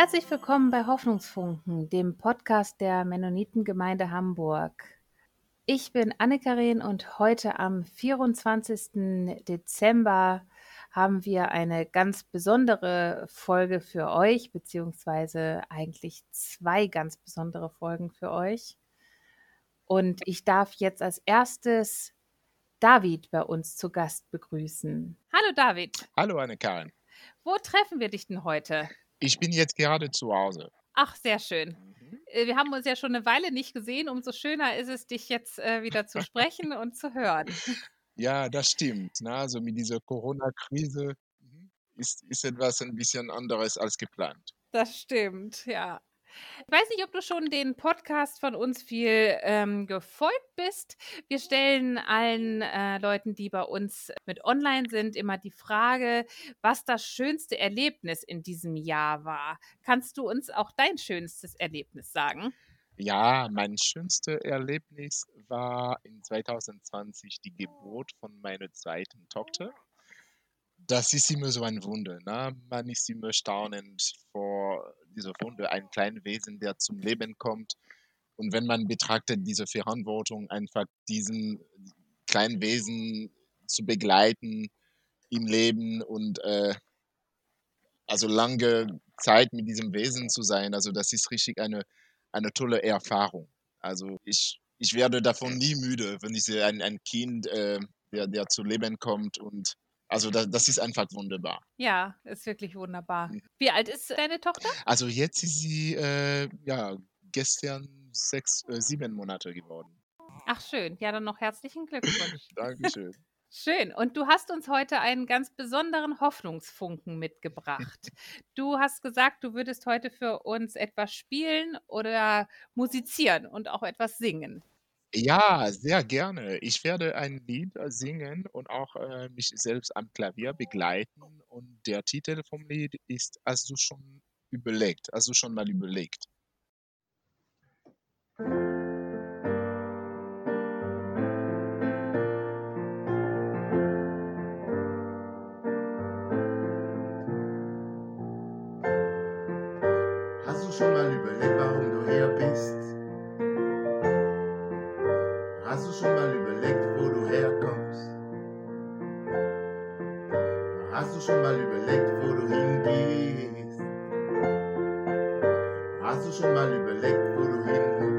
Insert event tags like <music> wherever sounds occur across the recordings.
Herzlich willkommen bei Hoffnungsfunken, dem Podcast der Mennonitengemeinde Hamburg. Ich bin Anne-Karin und heute am 24. Dezember haben wir eine ganz besondere Folge für euch, beziehungsweise eigentlich zwei ganz besondere Folgen für euch. Und ich darf jetzt als erstes David bei uns zu Gast begrüßen. Hallo David. Hallo Anne-Karin. Wo treffen wir dich denn heute? Ich bin jetzt gerade zu Hause. Ach, sehr schön. Mhm. Äh, wir haben uns ja schon eine Weile nicht gesehen. Umso schöner ist es, dich jetzt äh, wieder zu sprechen und zu hören. Ja, das stimmt. Na, ne? also mit dieser Corona-Krise mhm, ist, ist etwas ein bisschen anderes als geplant. Das stimmt, ja. Ich weiß nicht, ob du schon den Podcast von uns viel ähm, gefolgt bist. Wir stellen allen äh, Leuten, die bei uns mit online sind, immer die Frage, was das schönste Erlebnis in diesem Jahr war. Kannst du uns auch dein schönstes Erlebnis sagen? Ja, mein schönstes Erlebnis war in 2020 die Geburt von meiner zweiten Tochter das ist immer so ein Wunder. Ne? Man ist immer staunend vor dieser Wunder, ein kleines Wesen, der zum Leben kommt. Und wenn man betrachtet diese Verantwortung, einfach diesen kleinen Wesen zu begleiten im Leben und äh, also lange Zeit mit diesem Wesen zu sein, also das ist richtig eine, eine tolle Erfahrung. Also ich, ich werde davon nie müde, wenn ich sehe ein, ein Kind, äh, der, der zu Leben kommt und also das, das ist einfach wunderbar. Ja, ist wirklich wunderbar. Mhm. Wie alt ist deine Tochter? Also jetzt ist sie äh, ja gestern sechs, äh, sieben Monate geworden. Ach schön, ja dann noch herzlichen Glückwunsch. <laughs> Dankeschön. Schön. Und du hast uns heute einen ganz besonderen Hoffnungsfunken mitgebracht. <laughs> Du hast gesagt, du würdest heute für uns etwas spielen oder musizieren und auch etwas singen. Ja, sehr gerne. Ich werde ein Lied äh, singen und auch äh, mich selbst am Klavier begleiten. Und der Titel vom Lied ist Hast du schon überlegt? Hast du schon mal überlegt? Schon mal überlegt, wo du hingehst? Hast du schon mal überlegt, wo du hin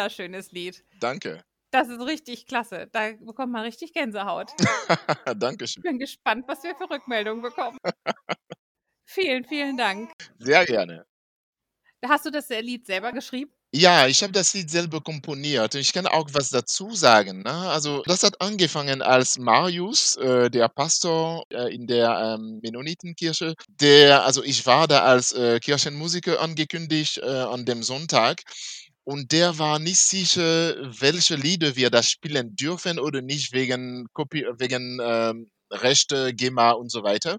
wunderschönes Lied. Danke. Das ist richtig klasse. Da bekommt man richtig Gänsehaut. <laughs> Dankeschön. Ich bin gespannt, was wir für Rückmeldungen bekommen. <laughs> vielen, vielen Dank. Sehr gerne. Hast du das, Lied selber geschrieben? Ja, ich habe das Lied selber komponiert. Ich kann auch was dazu sagen, ne? Also, das hat angefangen als Marius, äh, der Pastor, äh, in der, ähm, Mennonitenkirche, der also, ich war da als, äh, Kirchenmusiker angekündigt, äh, an dem Sonntag und der war nicht sicher, welche Lieder wir da spielen dürfen oder nicht wegen Copy wegen, ähm, Rechte, GEMA und so weiter.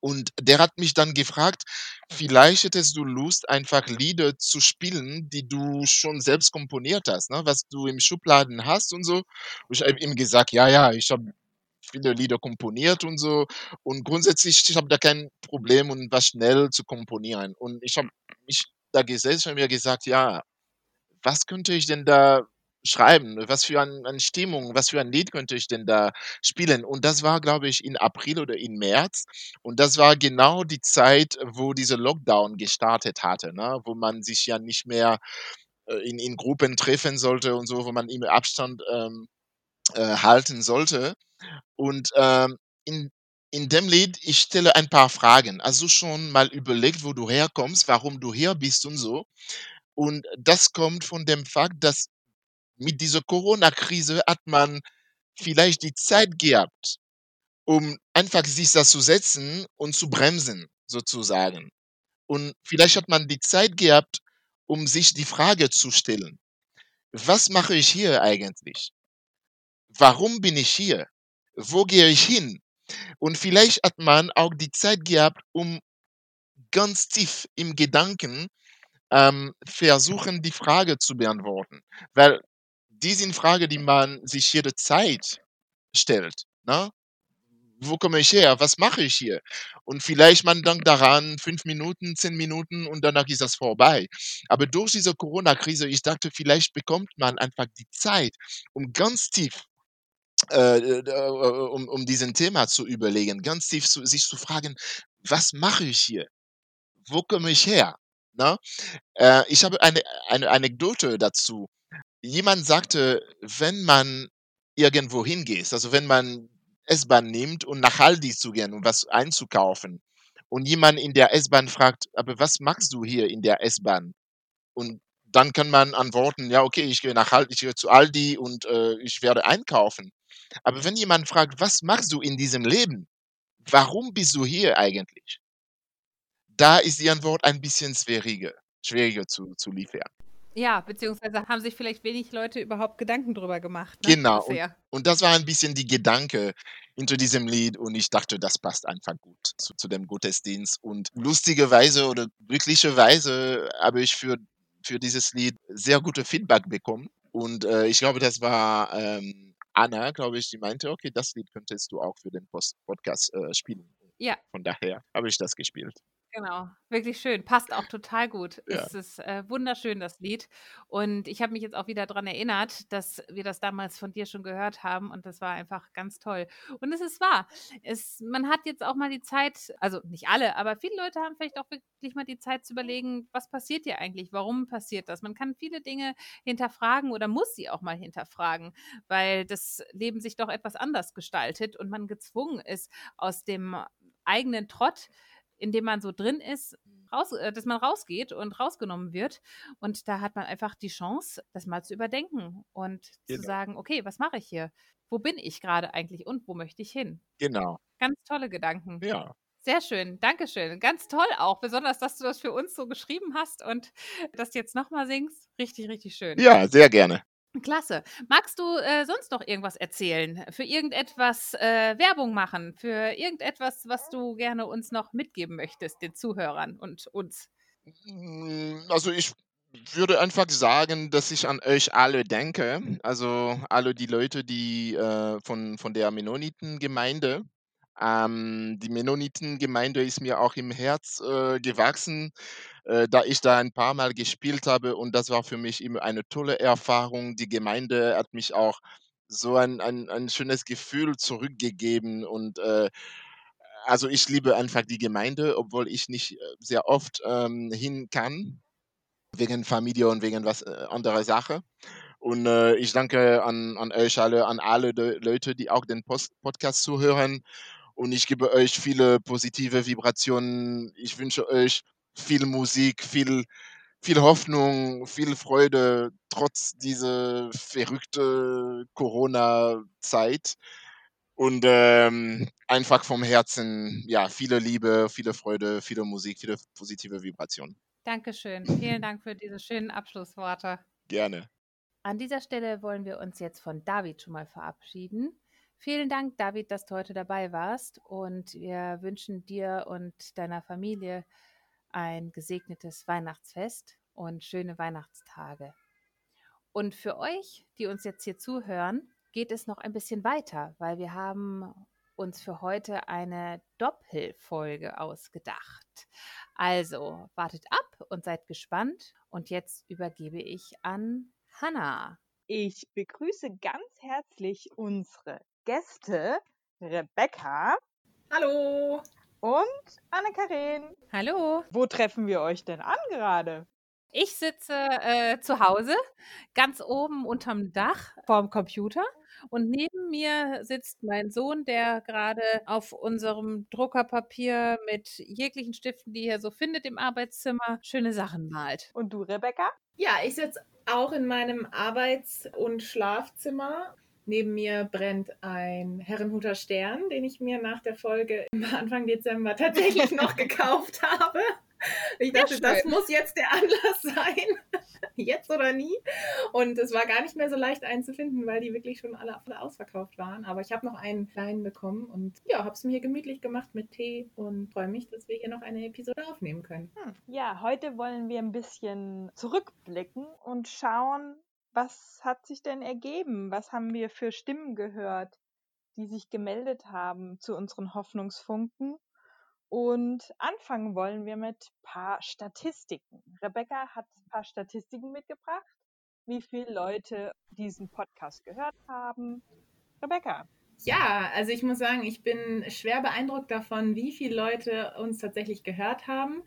Und der hat mich dann gefragt: „Vielleicht hättest du Lust, einfach Lieder zu spielen, die du schon selbst komponiert hast, ne, was du im Schubladen hast und so.“ Und ich habe ihm gesagt: „Ja, ja, ich habe viele Lieder komponiert und so und grundsätzlich ich habe da kein Problem und was schnell zu komponieren.“ Und ich habe mich da gesetzt und mir gesagt: „Ja, was könnte ich denn da schreiben? Was für ein eine Stimmung, was für ein Lied könnte ich denn da spielen?“ Und das war, glaube ich, in April oder in März und das war genau die Zeit, wo dieser Lockdown gestartet hatte, ne, wo man sich ja nicht mehr, äh, in in Gruppen treffen sollte und so, wo man immer Abstand, ähm, äh, halten sollte. Und, ähm, in in dem Lied ich stelle ein paar Fragen. Du schon mal überlegt, wo du herkommst, warum du hier bist und so? Und das kommt von dem Fakt, dass mit dieser Corona-Krise hat man vielleicht die Zeit gehabt, um einfach sich da zu setzen und zu bremsen sozusagen. Und vielleicht hat man die Zeit gehabt, um sich die Frage zu stellen: „Was mache ich hier eigentlich? Warum bin ich hier? Wo gehe ich hin?“ Und vielleicht hat man auch die Zeit gehabt, um ganz tief im Gedanken, ähm, versuchen, die Frage zu beantworten. Weil die sind Frage, die man sich jederzeit stellt, ne? „Wo komme ich her? Was mache ich hier?“ Und vielleicht man denkt daran 5 Minuten, 10 Minuten und danach ist das vorbei. Aber durch diese Corona-Krise, ich dachte, vielleicht bekommt man einfach die Zeit, um ganz tief, äh, äh, äh, um um diesen Thema zu überlegen, ganz tief zu sich zu fragen: „Was mache ich hier? Wo komme ich her?“ Ne? Äh, ich habe eine eine Anekdote dazu. Jemand sagte, wenn man irgendwo hingehst, also wenn man S-Bahn nimmt, um nach Aldi zu gehen, um was einzukaufen und jemand in der S-Bahn fragt: „Aber was machst du hier in der S-Bahn?“ Und dann kann man antworten: „Ja, okay, ich gehe nach Al ich gehe zu Aldi und, äh, ich werde einkaufen.“ Aber wenn jemand fragt: „Was machst du in diesem Leben? Warum bist du hier eigentlich?“ Da ist die Antwort ein bisschen schwieriger schwieriger zu zu liefern. Ja, beziehungsweise haben sich vielleicht wenig Leute überhaupt Gedanken drüber gemacht, ne, Genau, und und das war ein bisschen die Gedanke hinter diesem Lied und ich dachte, das passt einfach gut zu zu dem Gottesdienst. Und lustigerweise oder glücklicherweise habe ich für für dieses Lied sehr gute Feedback bekommen. Und, äh, ich glaube, das war, ähm, Anna, glaube ich, die meinte: „Okay, das Lied könntest du auch für den Post Podcast, äh, spielen.“ Ja. Von daher habe ich das gespielt. Genau, wirklich schön. Passt auch total gut. Ja. Es ist, äh, wunderschön, das Lied. Und ich habe mich jetzt auch wieder dran erinnert, dass wir das damals von dir schon gehört haben und das war einfach ganz toll. Und es ist wahr. Es man hat jetzt auch mal die Zeit also nicht alle, aber viele Leute haben vielleicht auch wirklich mal die Zeit zu überlegen: „Was passiert hier eigentlich? Warum passiert das?“ Man kann viele Dinge hinterfragen oder muss sie auch mal hinterfragen, weil das Leben sich doch etwas anders gestaltet und man gezwungen ist, aus dem eigenen Trott, in dem man so drin ist, raus äh, dass man rausgeht und rausgenommen wird. Und da hat man einfach die Chance, das mal zu überdenken und zu Genau. sagen: „Okay, was mache ich hier? Wo bin ich grade eigentlich und wo möchte ich hin?“ Genau. Ganz tolle Gedanken. Ja. Sehr schön, Dankeschön. Ganz toll auch, besonders, dass du das für uns so geschrieben hast und das jetzt noch mal singst. Richtig, richtig schön. Ja, sehr gerne. Klasse. Magst du, äh, sonst noch irgendwas erzählen? Für irgendetwas, äh, Werbung machen? Für irgendetwas, was du gerne uns noch mitgeben möchtest, den Zuhörern und uns? Hm, also, ich würde einfach sagen, dass ich an euch alle denke, also alle die Leute, die, äh, von von der Mennonitengemeinde. Ähm, die Mennonitengemeinde ist mir auch im Herz, äh, gewachsen, äh, da ich da ein paar Mal gespielt habe und das war für mich immer eine tolle Erfahrung. Die Gemeinde hat mich auch so ein ein ein schönes Gefühl zurückgegeben und, äh, also, ich liebe einfach die Gemeinde, obwohl ich nicht, äh, sehr oft, ähm, hin kann, wegen Familie und wegen was, äh, anderer Sache. Und, äh, ich danke an an euch alle, an alle Leute, die auch den Post Podcast zuhören und ich gebe euch viele positive Vibrationen. Ich wünsche euch viel Musik, viel, viel Hoffnung, viel Freude, trotz dieser verrückte Corona-Zeit. Und ähm, einfach vom Herzen, ja, viele Liebe, viele Freude, viele Musik, viele positive Vibrationen. Dankeschön. Vielen Dank für diese schönen Abschlussworte. Gerne. An dieser Stelle wollen wir uns jetzt von David schon mal verabschieden. Vielen Dank, David, dass du heute dabei warst und wir wünschen dir und deiner Familie ein gesegnetes Weihnachtsfest und schöne Weihnachtstage. Und für euch, die uns jetzt hier zuhören, geht es noch ein bisschen weiter, weil wir haben uns für heute eine Doppelfolge ausgedacht. Also wartet ab und seid gespannt. Und jetzt übergebe ich an Hanna. Ich begrüße ganz herzlich unsere Gäste Rebecca. Hallo. Und Anne-Karin. Hallo. Wo treffen wir euch denn an gerade? Ich sitze äh, zu Hause, ganz oben unterm Dach vorm Computer. Und neben mir sitzt mein Sohn, der gerade auf unserem Druckerpapier mit jeglichen Stiften, die er so findet im Arbeitszimmer, schöne Sachen malt. Und du, Rebecca? Ja, ich sitze auch in meinem Arbeits- und Schlafzimmer. Neben mir brennt ein Herrenhuter Stern, den ich mir nach der Folge Anfang Dezember tatsächlich <laughs> noch gekauft habe. Ich dachte, das muss jetzt der Anlass sein. <laughs> jetzt oder nie. Und es war gar nicht mehr so leicht einzufinden, weil die wirklich schon alle, alle ausverkauft waren. Aber ich habe noch einen kleinen bekommen und ja, habe es mir gemütlich gemacht mit Tee und freue mich, dass wir hier noch eine Episode aufnehmen können. Hm. Ja, heute wollen wir ein bisschen zurückblicken und schauen, was hat sich denn ergeben? Was haben wir für Stimmen gehört, die sich gemeldet haben zu unseren Hoffnungsfunken? Und anfangen wollen wir mit ein paar Statistiken. Rebecca hat ein paar Statistiken mitgebracht, wie viele Leute diesen Podcast gehört haben. Rebecca. Ja, also ich muss sagen, ich bin schwer beeindruckt davon, wie viele Leute uns tatsächlich gehört haben.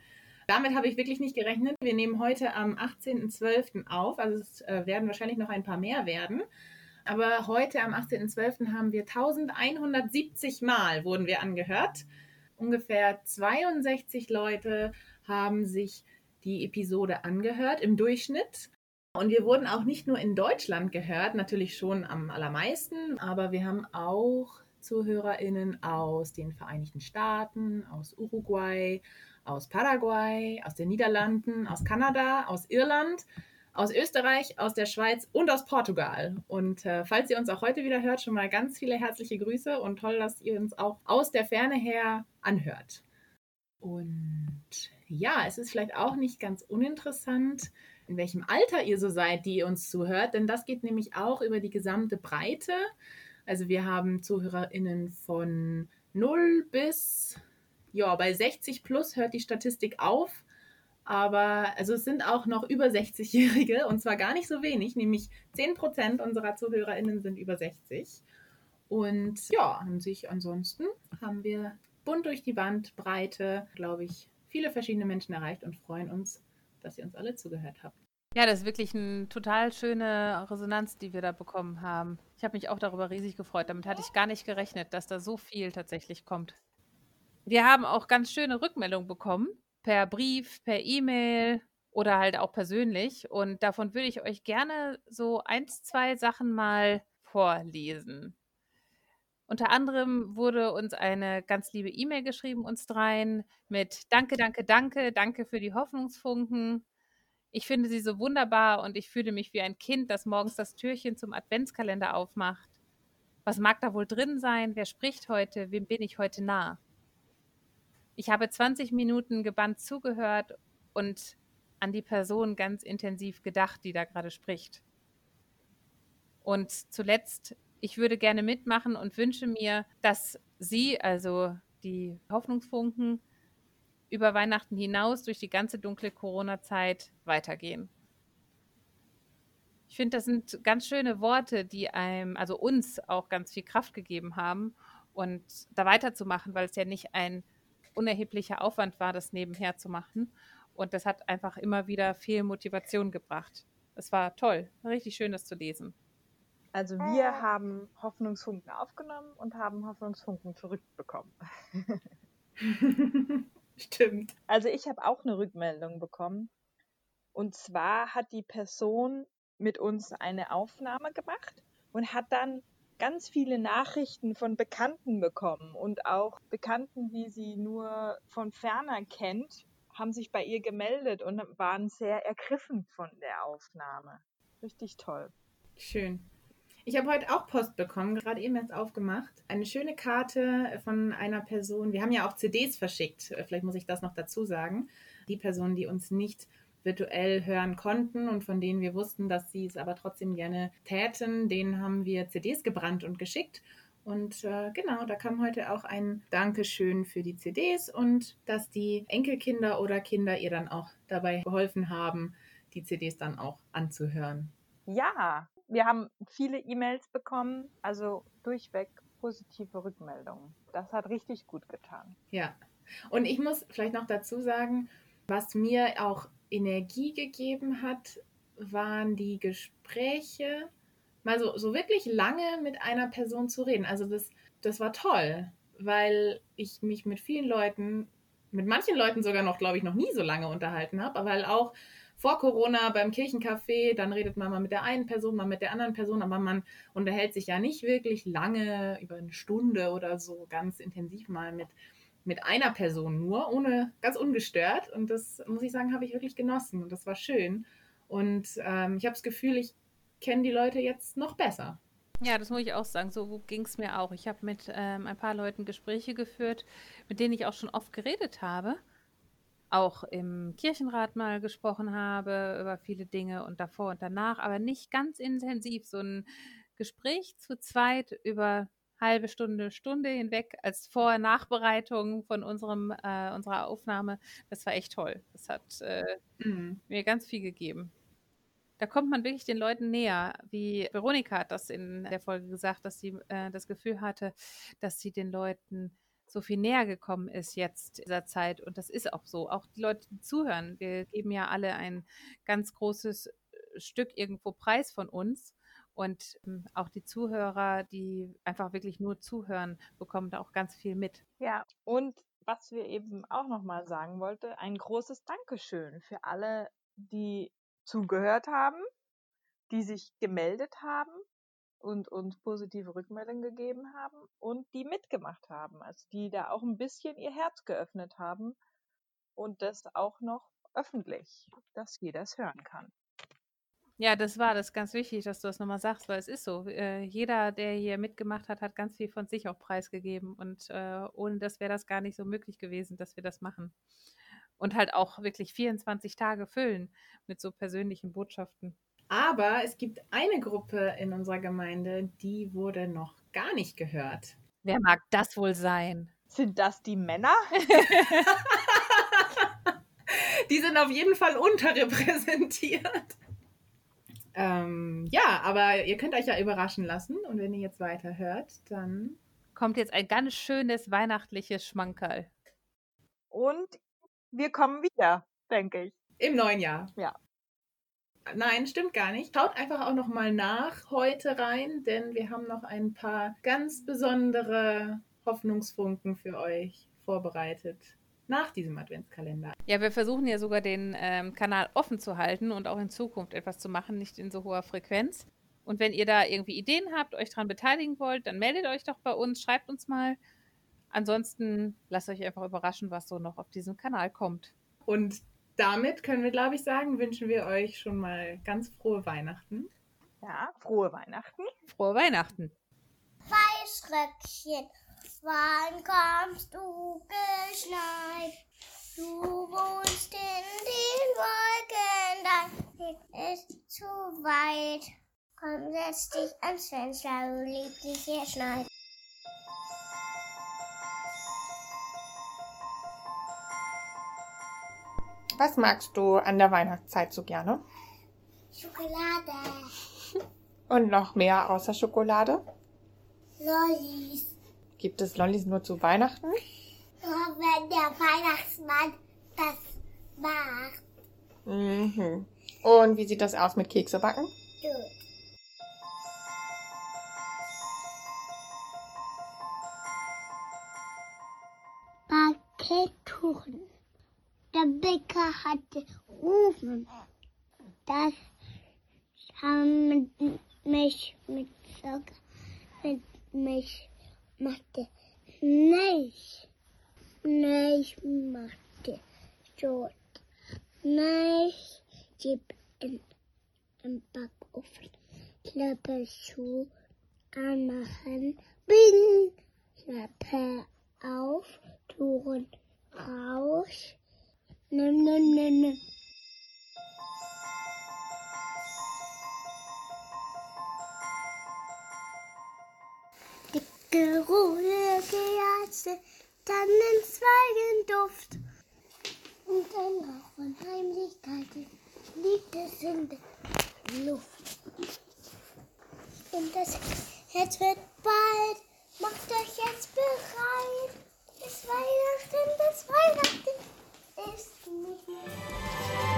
Damit habe ich wirklich nicht gerechnet. Wir nehmen heute am 18.12. auf, also es äh, werden wahrscheinlich noch ein paar mehr werden. Aber heute am 18.12. haben wir 1170 Mal wurden wir angehört ungefähr 62 Leute haben sich die Episode angehört im Durchschnitt. Und wir wurden auch nicht nur in Deutschland gehört, natürlich schon am allermeisten, aber wir haben auch ZuhörerInnen aus den Vereinigten Staaten, aus Uruguay, aus Paraguay, aus den Niederlanden, aus Kanada, aus Irland aus Österreich, aus der Schweiz und aus Portugal. Und äh, falls ihr uns auch heute wieder hört, schon mal ganz viele herzliche Grüße und toll, dass ihr uns auch aus der Ferne her anhört. Und ja, es ist vielleicht auch nicht ganz uninteressant, in welchem Alter ihr so seid, die ihr uns zuhört, denn das geht nämlich auch über die gesamte Breite. Also wir haben ZuhörerInnen von 0 bis, ja, bei 60 plus hört die Statistik auf. Aber also es sind auch noch über 60-Jährige und zwar gar nicht so wenig, nämlich 10% unserer ZuhörerInnen sind über 60. Und ja, an sich ansonsten haben wir bunt durch die Bandbreite, glaube ich, viele verschiedene Menschen erreicht und freuen uns, dass ihr uns alle zugehört habt. Ja, das ist wirklich eine total schöne Resonanz, die wir da bekommen haben. Ich habe mich auch darüber riesig gefreut. Damit hatte ich gar nicht gerechnet, dass da so viel tatsächlich kommt. Wir haben auch ganz schöne Rückmeldungen bekommen per Brief, per E-Mail oder halt auch persönlich. Und davon würde ich euch gerne so eins, zwei Sachen mal vorlesen. Unter anderem wurde uns eine ganz liebe E-Mail geschrieben, uns dreien, mit Danke, danke, danke, danke für die Hoffnungsfunken. Ich finde sie so wunderbar und ich fühle mich wie ein Kind, das morgens das Türchen zum Adventskalender aufmacht. Was mag da wohl drin sein? Wer spricht heute? Wem bin ich heute nah? Ich habe 20 Minuten gebannt zugehört und an die Person ganz intensiv gedacht, die da gerade spricht. Und zuletzt, ich würde gerne mitmachen und wünsche mir, dass Sie, also die Hoffnungsfunken, über Weihnachten hinaus durch die ganze dunkle Corona-Zeit weitergehen. Ich finde, das sind ganz schöne Worte, die einem, also uns auch ganz viel Kraft gegeben haben und da weiterzumachen, weil es ja nicht ein unerheblicher Aufwand war, das nebenher zu machen. Und das hat einfach immer wieder viel Motivation gebracht. Es war toll, richtig schön, das zu lesen. Also wir haben Hoffnungsfunken aufgenommen und haben Hoffnungsfunken zurückbekommen. <laughs> Stimmt. Also ich habe auch eine Rückmeldung bekommen. Und zwar hat die Person mit uns eine Aufnahme gemacht und hat dann ganz viele Nachrichten von Bekannten bekommen und auch Bekannten, die sie nur von ferner kennt, haben sich bei ihr gemeldet und waren sehr ergriffen von der Aufnahme. Richtig toll. Schön. Ich habe heute auch Post bekommen, gerade eben erst aufgemacht. Eine schöne Karte von einer Person. Wir haben ja auch CDs verschickt. Vielleicht muss ich das noch dazu sagen. Die Personen, die uns nicht virtuell hören konnten und von denen wir wussten, dass sie es aber trotzdem gerne täten, denen haben wir CDs gebrannt und geschickt. Und äh, genau, da kam heute auch ein Dankeschön für die CDs und dass die Enkelkinder oder Kinder ihr dann auch dabei geholfen haben, die CDs dann auch anzuhören. Ja, wir haben viele E-Mails bekommen, also durchweg positive Rückmeldungen. Das hat richtig gut getan. Ja, und ich muss vielleicht noch dazu sagen, was mir auch Energie gegeben hat, waren die Gespräche, mal so, so wirklich lange mit einer Person zu reden. Also das, das war toll, weil ich mich mit vielen Leuten, mit manchen Leuten sogar noch, glaube ich, noch nie so lange unterhalten habe, weil auch vor Corona beim Kirchencafé, dann redet man mal mit der einen Person, mal mit der anderen Person, aber man unterhält sich ja nicht wirklich lange, über eine Stunde oder so, ganz intensiv mal mit mit einer Person nur, ohne ganz ungestört. Und das muss ich sagen, habe ich wirklich genossen und das war schön. Und ähm, ich habe das Gefühl, ich kenne die Leute jetzt noch besser. Ja, das muss ich auch sagen. So ging es mir auch. Ich habe mit ähm, ein paar Leuten Gespräche geführt, mit denen ich auch schon oft geredet habe. Auch im Kirchenrat mal gesprochen habe über viele Dinge und davor und danach, aber nicht ganz intensiv. So ein Gespräch zu zweit über halbe Stunde, Stunde hinweg als Vor- Nachbereitung von unserem, äh, unserer Aufnahme. Das war echt toll. Das hat äh, mhm. mir ganz viel gegeben. Da kommt man wirklich den Leuten näher. Wie Veronika hat das in der Folge gesagt, dass sie äh, das Gefühl hatte, dass sie den Leuten so viel näher gekommen ist jetzt in dieser Zeit. Und das ist auch so. Auch die Leute, die zuhören, wir geben ja alle ein ganz großes äh, Stück irgendwo Preis von uns. Und ähm, auch die Zuhörer, die einfach wirklich nur zuhören, bekommen da auch ganz viel mit. Ja, und was wir eben auch nochmal sagen wollte, ein großes Dankeschön für alle, die zugehört haben, die sich gemeldet haben und uns positive Rückmeldungen gegeben haben und die mitgemacht haben, also die da auch ein bisschen ihr Herz geöffnet haben und das auch noch öffentlich, dass jeder es hören kann. Ja, das war das ganz wichtig, dass du das nochmal sagst, weil es ist so. Äh, jeder, der hier mitgemacht hat, hat ganz viel von sich auch preisgegeben. Und äh, ohne das wäre das gar nicht so möglich gewesen, dass wir das machen. Und halt auch wirklich 24 Tage füllen mit so persönlichen Botschaften. Aber es gibt eine Gruppe in unserer Gemeinde, die wurde noch gar nicht gehört. Wer mag das wohl sein? Sind das die Männer? <laughs> die sind auf jeden Fall unterrepräsentiert. Ähm, ja, aber ihr könnt euch ja überraschen lassen und wenn ihr jetzt weiter hört, dann kommt jetzt ein ganz schönes weihnachtliches Schmankerl. Und wir kommen wieder, denke ich. Im neuen Jahr. Ja. Nein, stimmt gar nicht. Schaut einfach auch noch mal nach heute rein, denn wir haben noch ein paar ganz besondere Hoffnungsfunken für euch vorbereitet nach diesem Adventskalender. Ja, wir versuchen ja sogar den ähm, Kanal offen zu halten und auch in Zukunft etwas zu machen, nicht in so hoher Frequenz. Und wenn ihr da irgendwie Ideen habt, euch daran beteiligen wollt, dann meldet euch doch bei uns, schreibt uns mal. Ansonsten lasst euch einfach überraschen, was so noch auf diesem Kanal kommt. Und damit können wir, glaube ich, sagen, wünschen wir euch schon mal ganz frohe Weihnachten. Ja, frohe Weihnachten. Frohe Weihnachten. Weißröckchen Wann kommst du geschneit? Du wohnst in den Wolken, dein ist zu weit. Komm, setz dich ans Fenster, du liebst dich hier schneit. Was magst du an der Weihnachtszeit so gerne? Schokolade. Und noch mehr außer Schokolade? Lollis. Gibt es Lollis nur zu Weihnachten? Nur wenn der Weihnachtsmann das macht. Mhm. Und wie sieht das aus mit Keksebacken? Gut. Kekuchen. Der Bäcker hatte Ofen. Das haben mich von Heimlichkeiten liegt es in der Luft. Und das Herz wird bald. Macht euch jetzt bereit. Das Weihnachten, es Weihnachten ist nicht mehr.